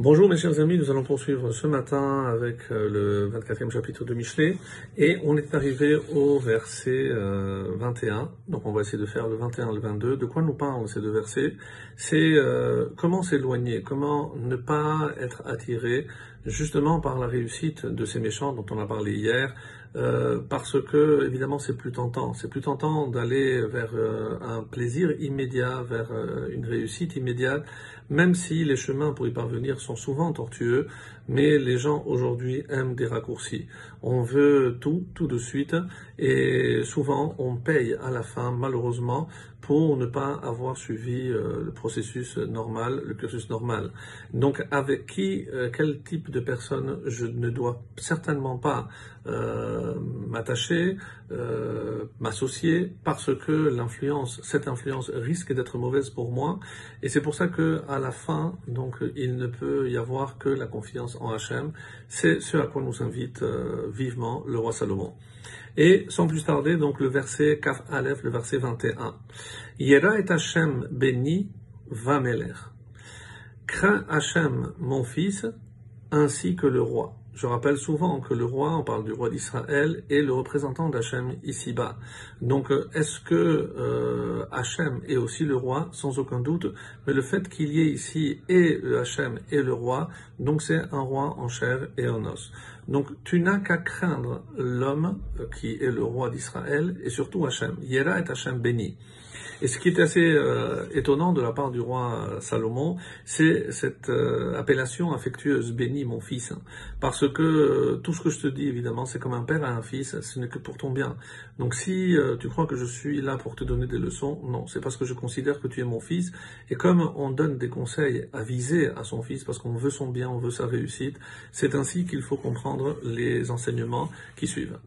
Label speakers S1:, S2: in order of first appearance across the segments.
S1: Bonjour mes chers amis, nous allons poursuivre ce matin avec euh, le 24e chapitre de Michelet et on est arrivé au verset 21. Euh, Donc on va essayer de faire le 21 et le 22. De quoi nous parlent ces deux versets? C'est euh, comment s'éloigner, comment ne pas être attiré justement par la réussite de ces méchants dont on a parlé hier, parce que évidemment c'est plus tentant. C'est plus tentant d'aller vers un plaisir immédiat, vers une réussite immédiate, même si les chemins pour y parvenir sont souvent tortueux, mais les gens aujourd'hui aiment des raccourcis. On veut tout, tout de suite, et souvent on paye à la fin, malheureusement, pour ne pas avoir suivi euh, le processus normal, le cursus normal. Donc avec qui, euh, quel type de personne je ne dois certainement pas euh, m'attacher, m'associer, parce que l'influence, cette influence risque d'être mauvaise pour moi, et c'est pour ça que la fin, donc il ne peut y avoir que la confiance en Hachem. C'est ce à quoi nous invite vivement le roi Salomon. Et sans plus tarder, donc le verset Kaf Aleph, le verset 21. Yera et Hashem béni vameler. Crains Hachem, mon fils, ainsi que le roi. Je rappelle souvent que le roi, on parle du roi d'Israël, est le représentant d'Hachem ici-bas. Donc, euh, est-ce que euh, Hachem est aussi le roi? Sans aucun doute. Mais le fait qu'il y ait ici et le Hachem et le roi, donc c'est un roi en chair et en os. Donc, tu n'as qu'à craindre l'homme euh, qui est le roi d'Israël et surtout Hachem. Yera et Hachem béni. Et ce qui est assez euh, étonnant de la part du roi Salomon, c'est cette euh, appellation affectueuse, béni mon fils, parce que tout ce que je te dis, évidemment, c'est comme un père à un fils, ce n'est que pour ton bien. Donc si tu crois que je suis là pour te donner des leçons, non, c'est parce que je considère que tu es mon fils, et comme on donne des conseils avisés à son fils, parce qu'on veut son bien, on veut sa réussite, c'est ainsi qu'il faut comprendre les enseignements qui suivent.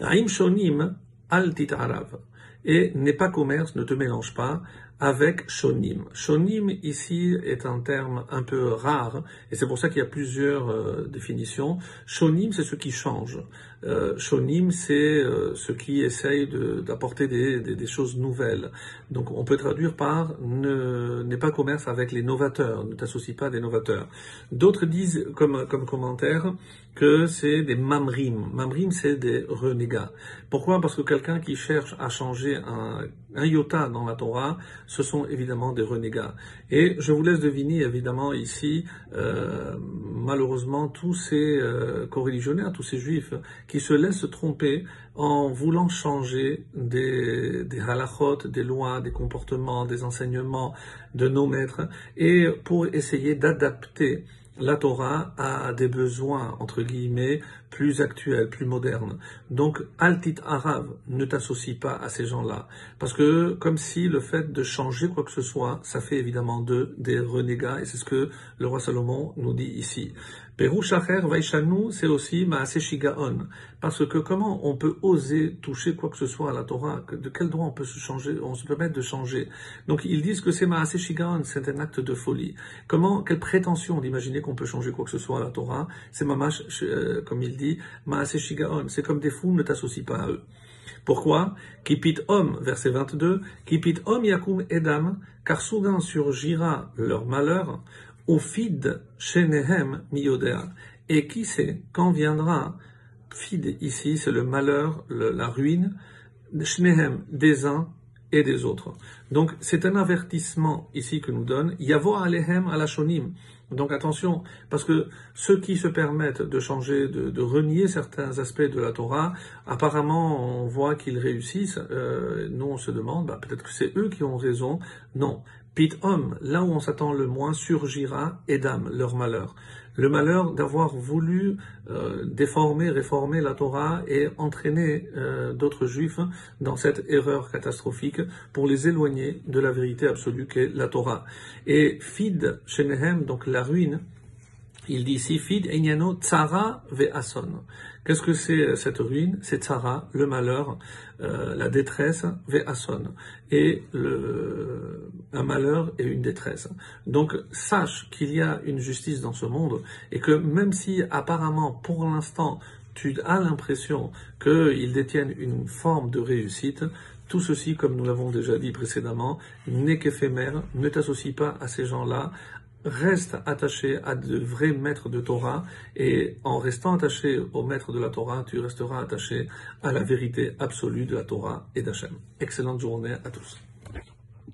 S1: Raim shonim al arav et n'est pas commerce, ne te mélange pas avec shonim. Shonim ici est un terme un peu rare et c'est pour ça qu'il y a plusieurs euh, définitions. Shonim c'est ce qui change. Euh, shonim c'est euh, ce qui essaye d'apporter des, des, des, choses nouvelles. Donc on peut traduire par ne n'est pas commerce avec les novateurs, ne t'associe pas des novateurs. D'autres disent comme comme commentaire que c'est des mamrim. Mamrim c'est des renégats. Pourquoi? Parce que quelqu'un qui cherche à changer un, un iota dans la Torah ce sont évidemment des renégats. Et je vous laisse deviner évidemment ici, euh, malheureusement, tous ces euh, co-religionnaires, tous ces juifs qui se laissent tromper en voulant changer des, halachot, des lois, des comportements, des enseignements de nos maîtres, et pour essayer d'adapter la Torah a des besoins, entre guillemets, plus actuels, plus modernes. Donc, Altit Arav, ne t'associe pas à ces gens-là. Parce que, comme si le fait de changer quoi que ce soit, ça fait évidemment d'eux des renégats, et c'est ce que le roi Salomon nous dit ici. Perou Shacher Vaishanu, c'est aussi Maase Shigaon. Parce que comment on peut oser toucher quoi que ce soit à la Torah? De quel droit on peut se changer On se permet de changer? Donc ils disent que c'est Maase Shigaon, c'est un acte de folie. Comment Quelle prétention d'imaginer qu'on peut changer quoi que ce soit à la Torah? C'est Mamash, euh, comme il dit. C'est comme des fous, ne t'associe pas à eux. Pourquoi? Kipit Om, verset 22, Kipit Om Yakum Edam, car soudain surgira leur malheur, Fid shenehem miyodea. Et qui sait quand viendra Fid ici, c'est le malheur, la ruine, shnehem des uns et des autres. Donc c'est un avertissement ici que nous donne Yavo alehem alashonim. Donc attention, parce que ceux qui se permettent de changer, de, renier certains aspects de la Torah, apparemment on voit qu'ils réussissent. Euh, nous on se demande, bah, peut-être que c'est eux qui ont raison. Non, Pit homme, là où on s'attend le moins, surgira Edam, leur malheur. Le malheur d'avoir voulu euh, déformer, réformer la Torah et entraîner euh, d'autres juifs dans cette erreur catastrophique pour les éloigner de la vérité absolue qu'est la Torah. Et Fid, Shenehem, donc la ruine, il dit ici, Fid Enyano Tzara Ve'ason. Qu'est-ce que c'est euh, cette ruine? C'est Tzara, le malheur, euh, la détresse, Ve'ason. Et un malheur et une détresse. Donc, sache qu'il y a une justice dans ce monde et que même si apparemment, pour l'instant, tu as l'impression qu'ils détiennent une forme de réussite, tout ceci, comme nous l'avons déjà dit précédemment, n'est qu'éphémère. Ne t'associe pas à ces gens-là reste attaché à de vrais maîtres de Torah et en restant attaché au maître de la Torah, tu resteras attaché à la vérité absolue de la Torah et d'Hachem. Excellente journée à tous.